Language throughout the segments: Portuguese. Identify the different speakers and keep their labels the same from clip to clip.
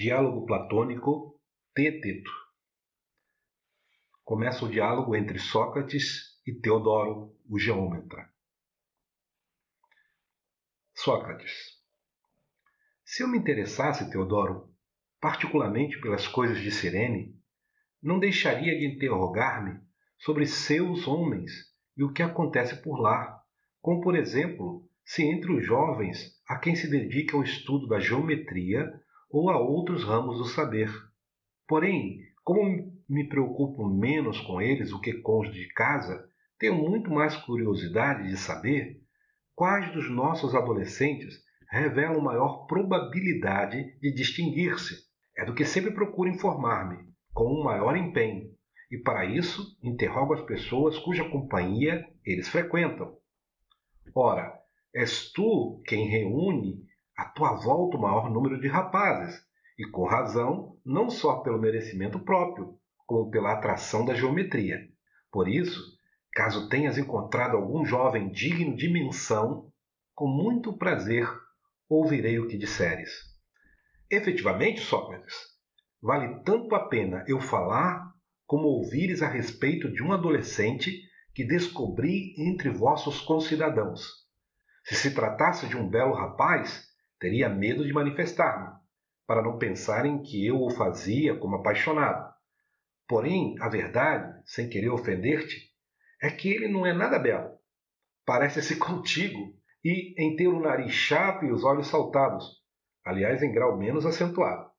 Speaker 1: Diálogo platônico Teeteto. Começa o diálogo entre Sócrates e Teodoro, o geômetra. Sócrates. Se eu me interessasse, Teodoro, particularmente pelas coisas de Cirene, não deixaria de interrogar-me sobre seus homens e o que acontece por lá, como, por exemplo, se entre os jovens há quem se dedique ao estudo da geometria ou a outros ramos do saber. Porém, como me preocupo menos com eles do que com os de casa, tenho muito mais curiosidade de saber quais dos nossos adolescentes revelam maior probabilidade de distinguir-se. É do que sempre procuro informar-me, com um maior empenho, e para isso interrogo as pessoas cuja companhia eles frequentam. Ora, és tu quem reúne à tua volta o maior número de rapazes, e com razão, não só pelo merecimento próprio, como pela atração da geometria. Por isso, caso tenhas encontrado algum jovem digno de menção, com muito prazer ouvirei o que disseres. Efetivamente, Sócrates, vale tanto a pena eu falar como ouvires a respeito de um adolescente que descobri entre vossos concidadãos. Se se tratasse de um belo rapaz, Teria medo de manifestar-me, para não pensarem que eu o fazia como apaixonado. Porém, a verdade, sem querer ofender-te, é que ele não é nada belo. Parece-se contigo, e em ter o nariz chato e os olhos saltados, aliás, em grau menos acentuado.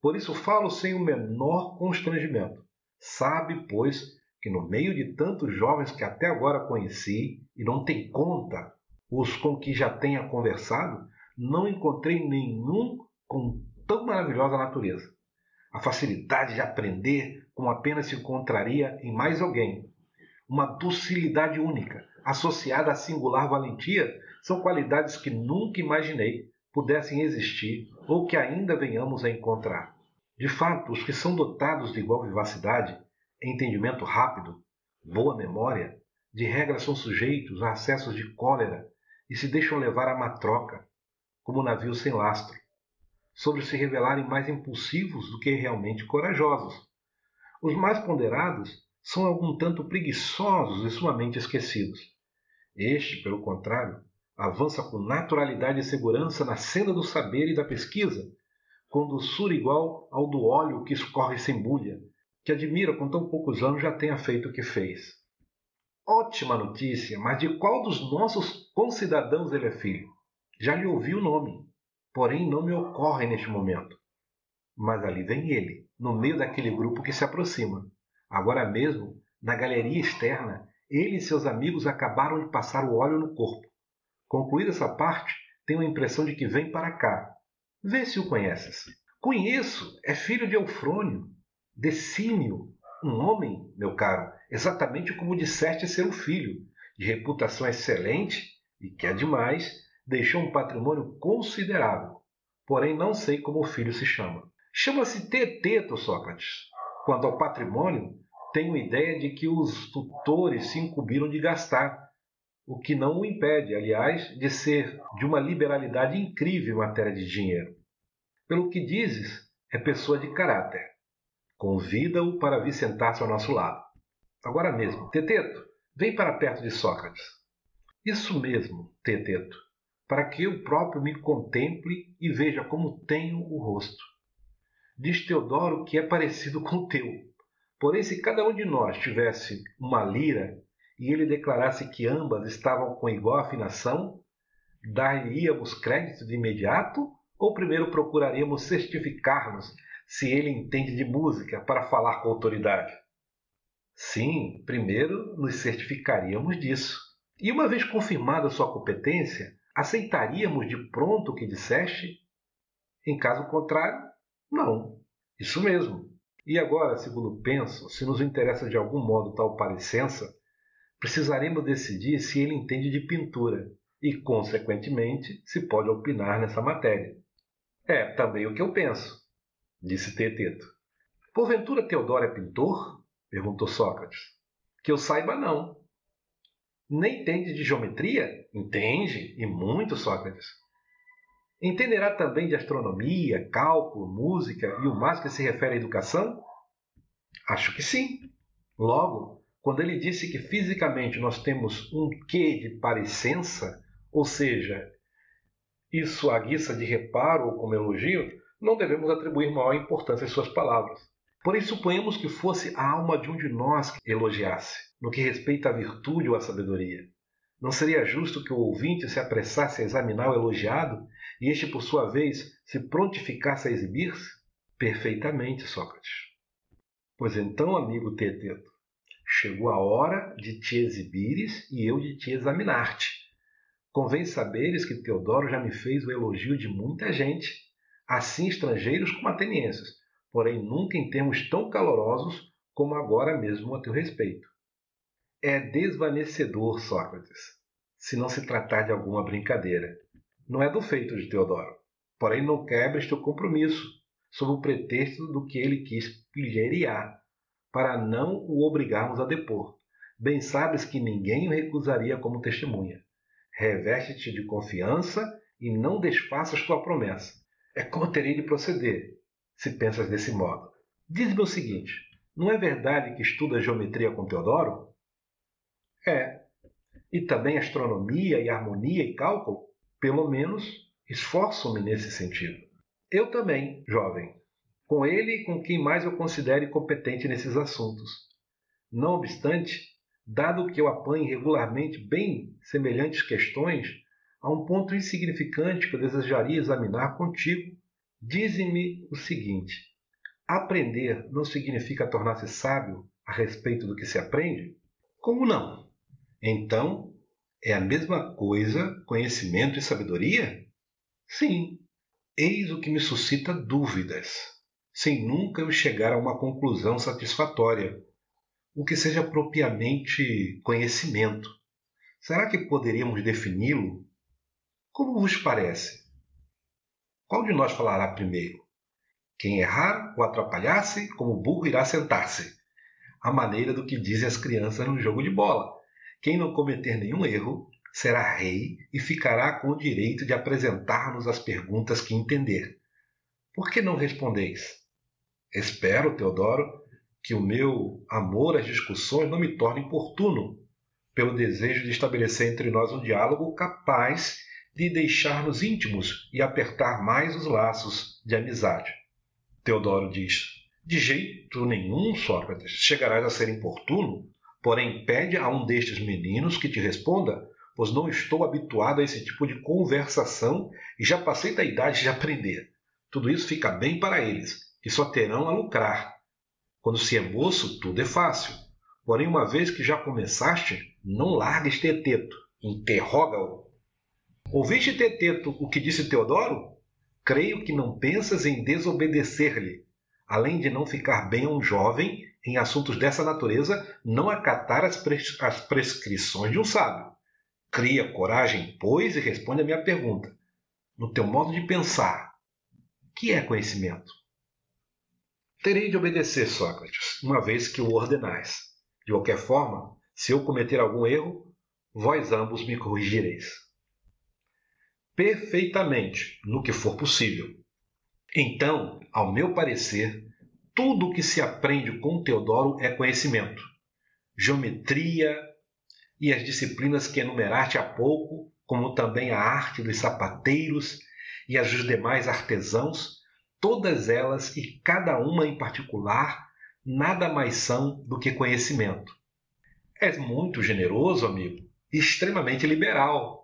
Speaker 1: Por isso falo sem o menor constrangimento. Sabe, pois, que no meio de tantos jovens que até agora conheci, e não tem conta os com que já tenha conversado, não encontrei nenhum com tão maravilhosa natureza. A facilidade de aprender como apenas se encontraria em mais alguém. Uma docilidade única, associada à singular valentia, são qualidades que nunca imaginei pudessem existir ou que ainda venhamos a encontrar. De fato, os que são dotados de igual vivacidade, entendimento rápido, boa memória, de regra são sujeitos a acessos de cólera e se deixam levar à matroca, como navios sem lastro, sobre se revelarem mais impulsivos do que realmente corajosos. Os mais ponderados são algum tanto preguiçosos e sumamente esquecidos. Este, pelo contrário, avança com naturalidade e segurança na senda do saber e da pesquisa, com doçura igual ao do óleo que escorre sem bulha, que admira com tão poucos anos já tenha feito o que fez. Ótima notícia, mas de qual dos nossos concidadãos ele é filho? Já lhe ouvi o nome, porém não me ocorre neste momento. Mas ali vem ele, no meio daquele grupo que se aproxima. Agora mesmo, na galeria externa, ele e seus amigos acabaram de passar o óleo no corpo. Concluída essa parte, tenho a impressão de que vem para cá. Vê se o conheces. Conheço, é filho de Eufrônio, Decímio, um homem, meu caro, exatamente como disseste ser o filho, de reputação excelente e que é demais, deixou um patrimônio considerável, porém não sei como o filho se chama. Chama-se Teteto, Sócrates. Quanto ao patrimônio, tenho ideia de que os tutores se incumbiram de gastar, o que não o impede, aliás, de ser de uma liberalidade incrível em matéria de dinheiro. Pelo que dizes, é pessoa de caráter. Convida-o para vir sentar-se ao nosso lado. Agora mesmo, Teteto, vem para perto de Sócrates. Isso mesmo, Teteto para que eu próprio me contemple e veja como tenho o rosto. Diz Teodoro que é parecido com o teu. Porém, se cada um de nós tivesse uma lira e ele declarasse que ambas estavam com igual afinação, dar-lhe-íamos crédito de imediato ou primeiro procuraríamos certificar-nos se ele entende de música para falar com autoridade? Sim, primeiro nos certificaríamos disso. E uma vez confirmada sua competência, Aceitaríamos de pronto o que disseste? Em caso contrário, não. Isso mesmo. E agora, segundo penso, se nos interessa de algum modo tal parecença, precisaremos decidir se ele entende de pintura e, consequentemente, se pode opinar nessa matéria. É também o que eu penso, disse Teteto. Porventura Teodoro é pintor? perguntou Sócrates. Que eu saiba, não. Nem entende de geometria? Entende, e muito, Sócrates. Entenderá também de astronomia, cálculo, música e o mais que se refere à educação? Acho que sim. Logo, quando ele disse que fisicamente nós temos um quê de parecença, ou seja, isso à guisa de reparo ou como elogio, não devemos atribuir maior importância às suas palavras. Porém, suponhamos que fosse a alma de um de nós que elogiasse, no que respeita à virtude ou à sabedoria. Não seria justo que o ouvinte se apressasse a examinar o elogiado e este, por sua vez, se prontificasse a exibir-se? Perfeitamente, Sócrates. Pois então, amigo Teteto, chegou a hora de te exibires e eu de te examinar-te. Convém saberes que Teodoro já me fez o elogio de muita gente, assim estrangeiros como atenienses, porém nunca em termos tão calorosos como agora mesmo a teu respeito. É desvanecedor, Sócrates, se não se tratar de alguma brincadeira. Não é do feito de Teodoro. Porém, não quebres teu compromisso, sob o pretexto do que ele quis pilheriar, para não o obrigarmos a depor. Bem sabes que ninguém o recusaria como testemunha. Reveste-te de confiança e não desfaças tua promessa. É como terei de proceder, se pensas desse modo. Diz-me o seguinte: não é verdade que estuda geometria com Teodoro? É. E também astronomia e harmonia e cálculo? Pelo menos esforço-me nesse sentido. Eu também, jovem. Com ele e com quem mais eu considere competente nesses assuntos. Não obstante, dado que eu apanho regularmente bem semelhantes questões, há um ponto insignificante que eu desejaria examinar contigo Dize-me o seguinte: aprender não significa tornar-se sábio a respeito do que se aprende? Como não? Então, é a mesma coisa conhecimento e sabedoria? Sim. Eis o que me suscita dúvidas, sem nunca eu chegar a uma conclusão satisfatória, o que seja propriamente conhecimento. Será que poderíamos defini-lo? Como vos parece? Qual de nós falará primeiro? Quem errar ou atrapalhar-se, como burro irá sentar-se. A maneira do que dizem as crianças no jogo de bola. Quem não cometer nenhum erro será rei e ficará com o direito de apresentar-nos as perguntas que entender. Por que não respondeis? Espero, Teodoro, que o meu amor às discussões não me torne importuno, pelo desejo de estabelecer entre nós um diálogo capaz de deixar-nos íntimos e apertar mais os laços de amizade. Teodoro diz: De jeito nenhum, Sócrates, chegarás a ser importuno, porém pede a um destes meninos que te responda, pois não estou habituado a esse tipo de conversação e já passei da idade de aprender. Tudo isso fica bem para eles, que só terão a lucrar. Quando se é moço, tudo é fácil. Porém, uma vez que já começaste, não largues teteto, interroga-o Ouviste, Teteto, o que disse Teodoro? Creio que não pensas em desobedecer-lhe, além de não ficar bem a um jovem em assuntos dessa natureza não acatar as, pres as prescrições de um sábio. Cria coragem, pois, e responde a minha pergunta. No teu modo de pensar, que é conhecimento? Terei de obedecer, Sócrates, uma vez que o ordenais. De qualquer forma, se eu cometer algum erro, vós ambos me corrigireis perfeitamente no que for possível. Então, ao meu parecer, tudo o que se aprende com Teodoro é conhecimento. Geometria e as disciplinas que enumeraste há pouco, como também a arte dos sapateiros e as dos demais artesãos, todas elas e cada uma em particular, nada mais são do que conhecimento. És muito generoso, amigo, e extremamente liberal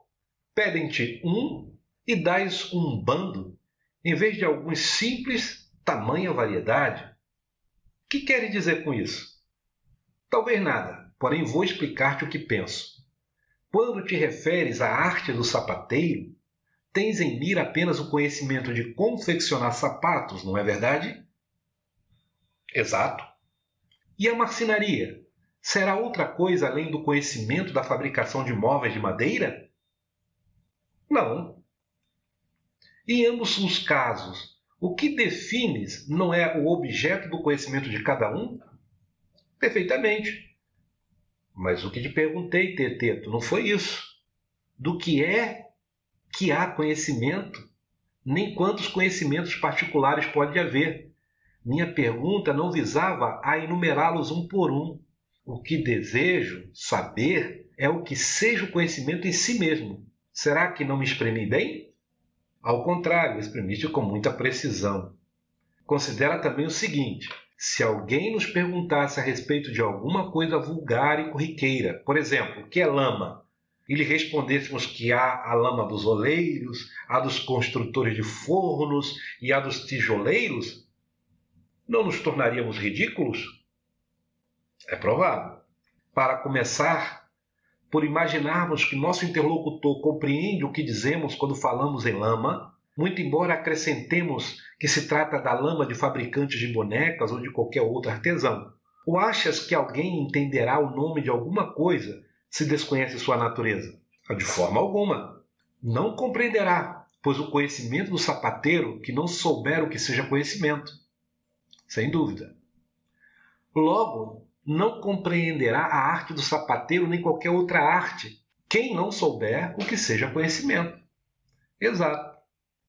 Speaker 1: pedem-te um e dás um bando, em vez de alguns simples, tamanha variedade? Que queres dizer com isso? Talvez nada, porém vou explicar-te o que penso. Quando te referes à arte do sapateiro, tens em mira apenas o conhecimento de confeccionar sapatos, não é verdade? Exato. E a marcenaria? Será outra coisa além do conhecimento da fabricação de móveis de madeira? Não. Em ambos os casos, o que defines não é o objeto do conhecimento de cada um? Perfeitamente. Mas o que te perguntei, Teteto, não foi isso. Do que é que há conhecimento nem quantos conhecimentos particulares pode haver. Minha pergunta não visava a enumerá-los um por um. O que desejo saber é o que seja o conhecimento em si mesmo. Será que não me exprimi bem? Ao contrário, exprimiste com muita precisão. Considera também o seguinte: se alguém nos perguntasse a respeito de alguma coisa vulgar e corriqueira, por exemplo, o que é lama, e lhe respondêssemos que há a lama dos oleiros, a dos construtores de fornos e a dos tijoleiros, não nos tornaríamos ridículos? É provável. Para começar, por imaginarmos que nosso interlocutor compreende o que dizemos quando falamos em lama, muito embora acrescentemos que se trata da lama de fabricantes de bonecas ou de qualquer outro artesão. Ou achas que alguém entenderá o nome de alguma coisa se desconhece sua natureza? De forma alguma. Não compreenderá, pois o conhecimento do sapateiro que não souber o que seja conhecimento. Sem dúvida. Logo, não compreenderá a arte do sapateiro nem qualquer outra arte, quem não souber o que seja conhecimento. Exato.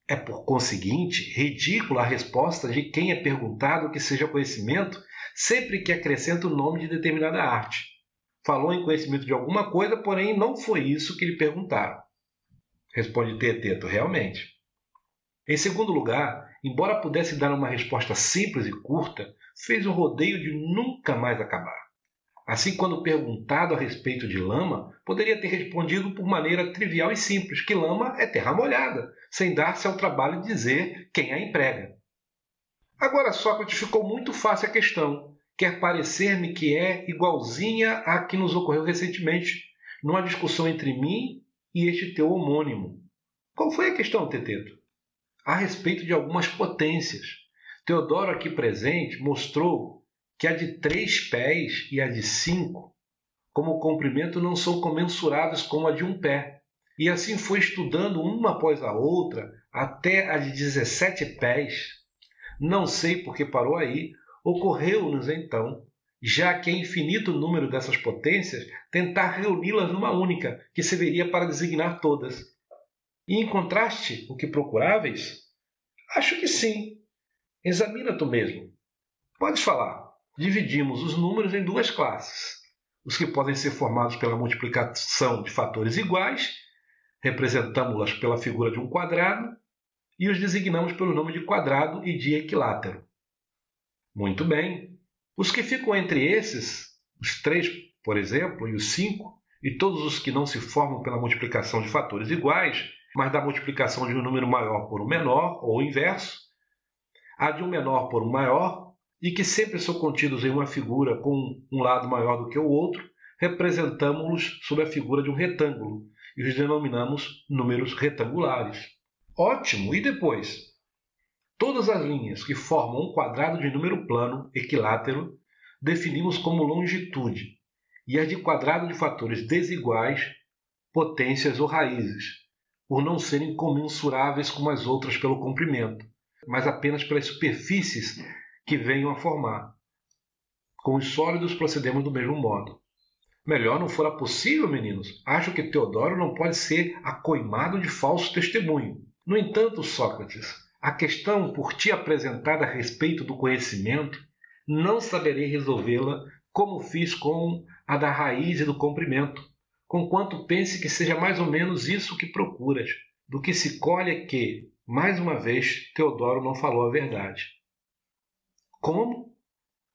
Speaker 1: É por conseguinte ridícula a resposta de quem é perguntado o que seja conhecimento sempre que acrescenta o nome de determinada arte. Falou em conhecimento de alguma coisa, porém não foi isso que lhe perguntaram. Responde Teteto, realmente. Em segundo lugar, embora pudesse dar uma resposta simples e curta, fez o rodeio de nunca mais acabar. Assim, quando perguntado a respeito de lama, poderia ter respondido por maneira trivial e simples que lama é terra molhada, sem dar-se ao trabalho de dizer quem a emprega. Agora, Sócrates ficou muito fácil a questão. Quer parecer-me que é igualzinha à que nos ocorreu recentemente, numa discussão entre mim e este teu homônimo. Qual foi a questão, Teteto? A respeito de algumas potências. Teodoro, aqui presente, mostrou que a de três pés e a de cinco, como comprimento, não são comensuráveis com a de um pé. E assim foi estudando uma após a outra até a de 17 pés. Não sei por que parou aí. Ocorreu-nos então, já que é infinito o número dessas potências, tentar reuni-las numa única, que serviria para designar todas. E encontraste o que procuráveis? Acho que sim, Examina tu mesmo. Podes falar. Dividimos os números em duas classes. Os que podem ser formados pela multiplicação de fatores iguais, representamos-las pela figura de um quadrado, e os designamos pelo nome de quadrado e de equilátero. Muito bem. Os que ficam entre esses, os três, por exemplo, e os cinco, e todos os que não se formam pela multiplicação de fatores iguais, mas da multiplicação de um número maior por um menor, ou o inverso, a de um menor por um maior, e que sempre são contidos em uma figura com um lado maior do que o outro, representamos-los sob a figura de um retângulo e os denominamos números retangulares. Ótimo! E depois? Todas as linhas que formam um quadrado de número plano equilátero definimos como longitude, e as de quadrado de fatores desiguais, potências ou raízes, por não serem comensuráveis com as outras pelo comprimento mas apenas pelas superfícies que venham a formar. Com os sólidos procedemos do mesmo modo. Melhor não fora possível, meninos. Acho que Teodoro não pode ser acoimado de falso testemunho. No entanto, Sócrates, a questão por ti apresentada a respeito do conhecimento, não saberei resolvê-la como fiz com a da raiz e do comprimento, conquanto pense que seja mais ou menos isso que procuras. Do que se colhe é que, mais uma vez, Teodoro não falou a verdade. Como?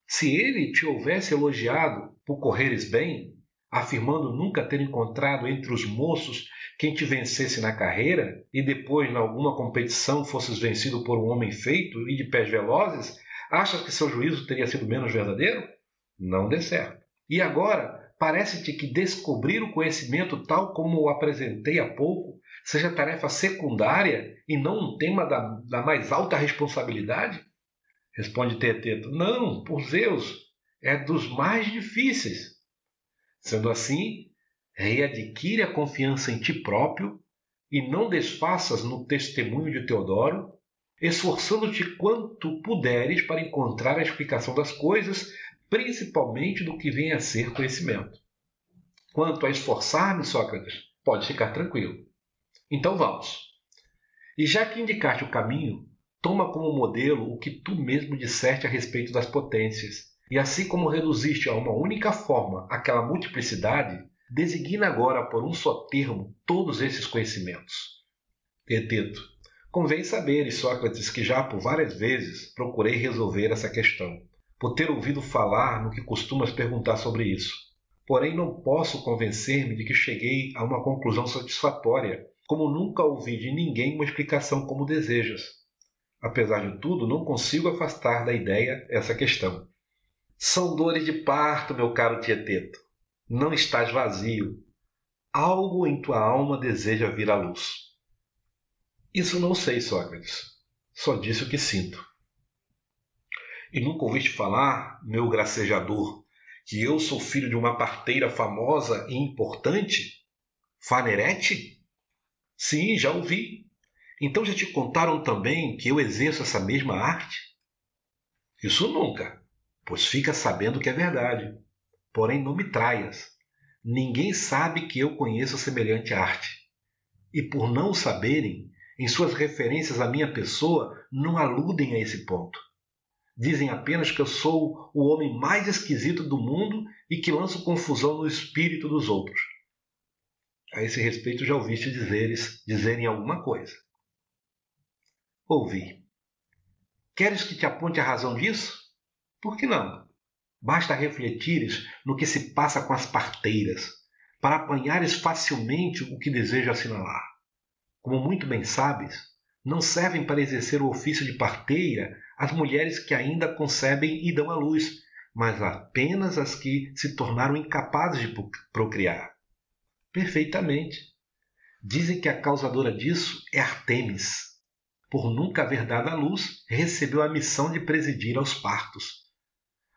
Speaker 1: Se ele te houvesse elogiado por correres bem, afirmando nunca ter encontrado entre os moços quem te vencesse na carreira, e depois, em alguma competição, fosses vencido por um homem feito e de pés velozes, achas que seu juízo teria sido menos verdadeiro? Não dê certo. E agora, parece-te que descobrir o conhecimento tal como o apresentei há pouco seja tarefa secundária e não um tema da, da mais alta responsabilidade? Responde Teteto: Não, por Zeus, é dos mais difíceis. Sendo assim, readquire a confiança em ti próprio e não desfaças no testemunho de Teodoro, esforçando-te quanto puderes para encontrar a explicação das coisas, principalmente do que vem a ser conhecimento. Quanto a esforçar-me, Sócrates, pode ficar tranquilo. Então vamos. E já que indicaste o caminho, toma como modelo o que tu mesmo disseste a respeito das potências. E assim como reduziste a uma única forma aquela multiplicidade, designa agora por um só termo todos esses conhecimentos. Teteto, convém saber, Sócrates, que já por várias vezes procurei resolver essa questão, por ter ouvido falar no que costumas perguntar sobre isso. Porém, não posso convencer-me de que cheguei a uma conclusão satisfatória, como nunca ouvi de ninguém uma explicação como desejas. Apesar de tudo, não consigo afastar da ideia essa questão. São dores de parto, meu caro Tieteto. Não estás vazio. Algo em tua alma deseja vir à luz. Isso não sei, Sócrates. Só disse o que sinto. E nunca ouviste falar, meu gracejador, que eu sou filho de uma parteira famosa e importante? Fanerete? Sim, já ouvi. Então já te contaram também que eu exerço essa mesma arte? Isso nunca, pois fica sabendo que é verdade. Porém, não me traias. Ninguém sabe que eu conheço semelhante arte. E por não o saberem, em suas referências à minha pessoa, não aludem a esse ponto. Dizem apenas que eu sou o homem mais esquisito do mundo e que lanço confusão no espírito dos outros. A esse respeito já ouviste dizeres, dizerem alguma coisa. Ouvi. Queres que te aponte a razão disso? Por que não? Basta refletires no que se passa com as parteiras, para apanhares facilmente o que desejo assinalar. Como muito bem sabes, não servem para exercer o ofício de parteira as mulheres que ainda concebem e dão à luz, mas apenas as que se tornaram incapazes de procriar. Perfeitamente. Dizem que a causadora disso é Artemis. Por nunca haver dado à luz, recebeu a missão de presidir aos partos.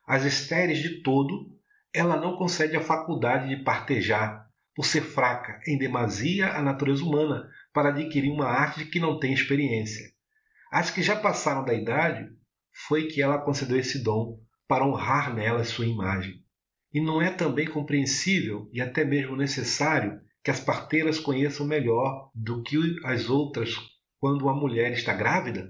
Speaker 1: Às estéreis de todo, ela não concede a faculdade de partejar, por ser fraca em demasia a natureza humana, para adquirir uma arte de que não tem experiência. As que já passaram da idade, foi que ela concedeu esse dom para honrar nelas sua imagem. E não é também compreensível e até mesmo necessário que as parteiras conheçam melhor do que as outras quando a mulher está grávida?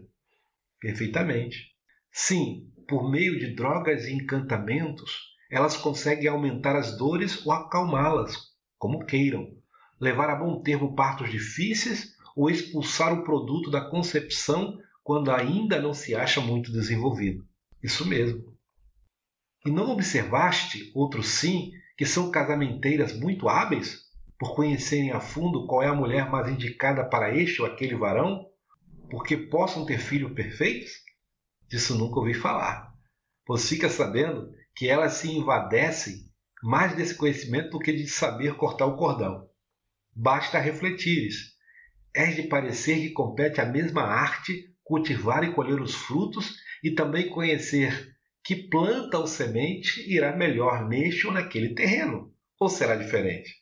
Speaker 1: Perfeitamente. Sim, por meio de drogas e encantamentos, elas conseguem aumentar as dores ou acalmá-las, como queiram, levar a bom termo partos difíceis ou expulsar o produto da concepção quando ainda não se acha muito desenvolvido. Isso mesmo. E não observaste, outros sim, que são casamenteiras muito hábeis, por conhecerem a fundo qual é a mulher mais indicada para este ou aquele varão, porque possam ter filhos perfeitos? Disso nunca ouvi falar. Pois fica sabendo que elas se invadecem mais desse conhecimento do que de saber cortar o cordão. Basta refletires. És de parecer que compete a mesma arte cultivar e colher os frutos e também conhecer que planta ou semente irá melhor neste ou naquele terreno. Ou será diferente?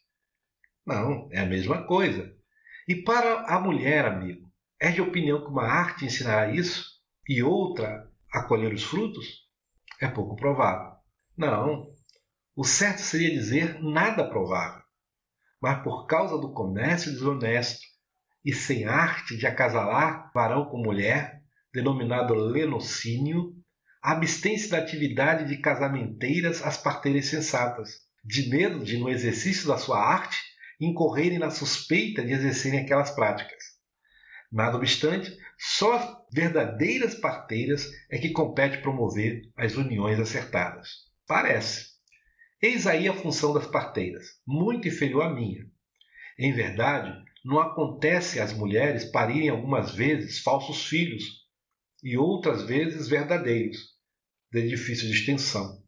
Speaker 1: Não, é a mesma coisa. E para a mulher, amigo, é de opinião que uma arte ensinará isso? e outra a colher os frutos, é pouco provável. Não. O certo seria dizer nada provável. Mas por causa do comércio desonesto e sem arte de acasalar varão com mulher, denominado lenocínio, abstém-se da atividade de casamenteiras as parteiras sensatas, de medo de, no exercício da sua arte, incorrerem na suspeita de exercerem aquelas práticas. Nada obstante, só verdadeiras parteiras é que compete promover as uniões acertadas. Parece. Eis aí a função das parteiras, muito inferior à minha. Em verdade, não acontece às mulheres parirem algumas vezes falsos filhos e outras vezes verdadeiros, de difícil distinção.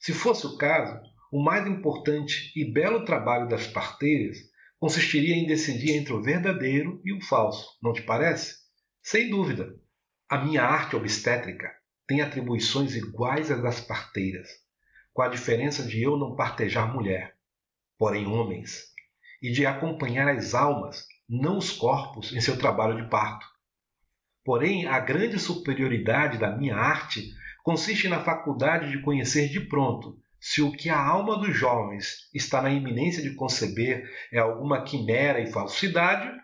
Speaker 1: Se fosse o caso, o mais importante e belo trabalho das parteiras consistiria em decidir entre o verdadeiro e o falso, não te parece? Sem dúvida, a minha arte obstétrica tem atribuições iguais às das parteiras, com a diferença de eu não partejar mulher, porém homens, e de acompanhar as almas, não os corpos, em seu trabalho de parto. Porém, a grande superioridade da minha arte consiste na faculdade de conhecer de pronto se o que a alma dos jovens está na iminência de conceber é alguma quimera e falsidade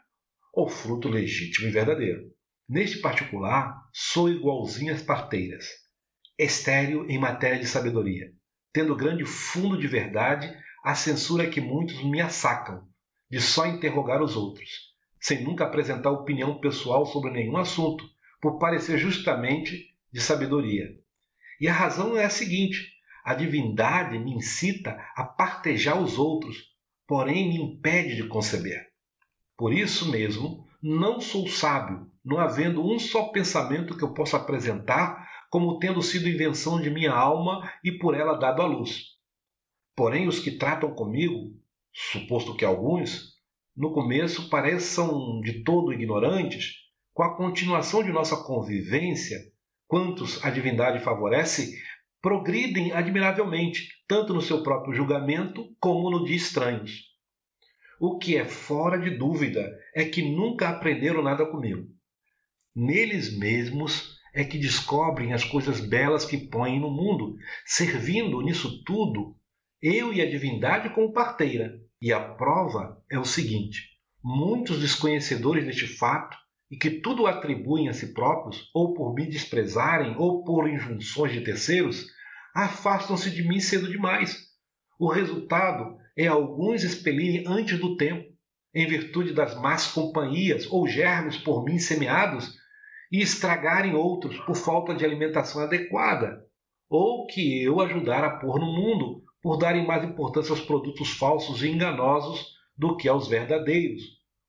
Speaker 1: ou fruto legítimo e verdadeiro. Neste particular, sou igualzinho às parteiras, estéril em matéria de sabedoria, tendo grande fundo de verdade a censura que muitos me assacam, de só interrogar os outros, sem nunca apresentar opinião pessoal sobre nenhum assunto, por parecer justamente de sabedoria. E a razão é a seguinte: a divindade me incita a partejar os outros, porém me impede de conceber. Por isso mesmo, não sou sábio, não havendo um só pensamento que eu possa apresentar como tendo sido invenção de minha alma e por ela dado à luz. Porém, os que tratam comigo, suposto que alguns, no começo pareçam de todo ignorantes, com a continuação de nossa convivência, quantos a divindade favorece, progridem admiravelmente, tanto no seu próprio julgamento como no de estranhos. O que é fora de dúvida é que nunca aprenderam nada comigo. Neles mesmos é que descobrem as coisas belas que põem no mundo, servindo nisso tudo eu e a divindade como parteira. E a prova é o seguinte: muitos desconhecedores deste fato e que tudo atribuem a si próprios, ou por me desprezarem, ou por injunções de terceiros, afastam-se de mim cedo demais. O resultado é alguns expelirem antes do tempo, em virtude das más companhias ou germes por mim semeados, e estragarem outros por falta de alimentação adequada, ou que eu ajudar a pôr no mundo por darem mais importância aos produtos falsos e enganosos do que aos verdadeiros,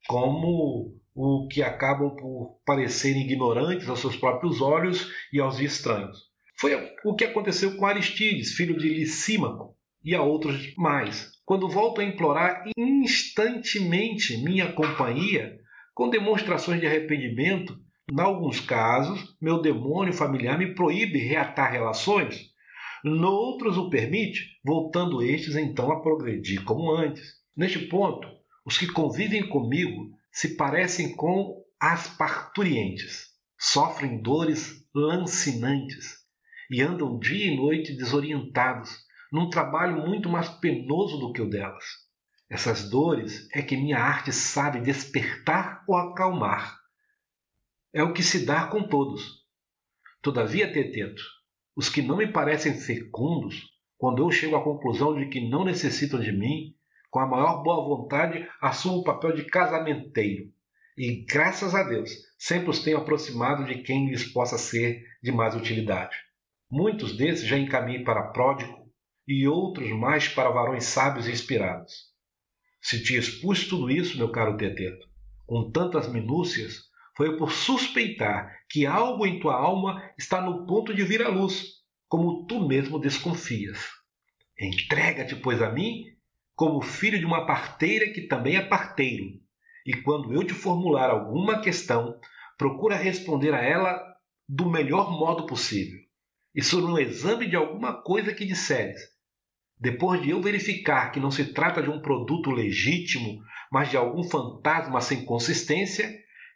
Speaker 1: como o que acabam por parecerem ignorantes aos seus próprios olhos e aos estranhos. Foi o que aconteceu com Aristides, filho de Licímaco, e a outros mais, quando volto a implorar instantemente minha companhia, com demonstrações de arrependimento, em alguns casos, meu demônio familiar me proíbe reatar relações, noutros o permite, voltando estes então a progredir como antes. Neste ponto, os que convivem comigo se parecem com as parturientes, sofrem dores lancinantes e andam dia e noite desorientados, num trabalho muito mais penoso do que o delas. Essas dores é que minha arte sabe despertar ou acalmar. É o que se dá com todos. Todavia, Teteto, os que não me parecem fecundos, quando eu chego à conclusão de que não necessitam de mim, com a maior boa vontade, assumo o papel de casamenteiro. E, graças a Deus, sempre os tenho aproximado de quem lhes possa ser de mais utilidade. Muitos desses já encaminhei para pródigo e outros mais para varões sábios e inspirados. Se te expus tudo isso, meu caro Teteto, com tantas minúcias, foi por suspeitar que algo em tua alma está no ponto de vir à luz, como tu mesmo desconfias. Entrega-te, pois, a mim, como filho de uma parteira que também é parteiro, e quando eu te formular alguma questão, procura responder a ela do melhor modo possível sobre um exame de alguma coisa que disseres. Depois de eu verificar que não se trata de um produto legítimo, mas de algum fantasma sem consistência,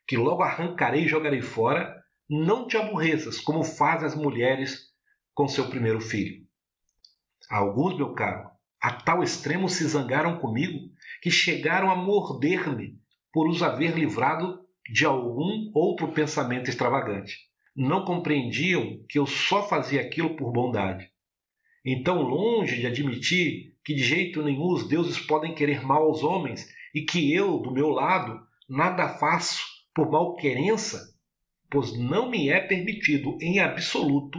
Speaker 1: que logo arrancarei e jogarei fora, não te aborreças, como fazem as mulheres com seu primeiro filho. Alguns, meu caro, a tal extremo se zangaram comigo que chegaram a morder-me por os haver livrado de algum outro pensamento extravagante não compreendiam que eu só fazia aquilo por bondade. Então, longe de admitir que de jeito nenhum os deuses podem querer mal aos homens e que eu, do meu lado, nada faço por malquerença, pois não me é permitido, em absoluto,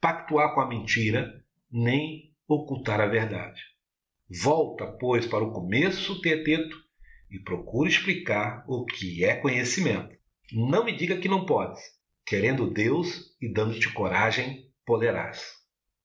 Speaker 1: pactuar com a mentira, nem ocultar a verdade. Volta, pois, para o começo, Teteto, e procura explicar o que é conhecimento. Não me diga que não podes. Querendo Deus e dando-te coragem, poderás.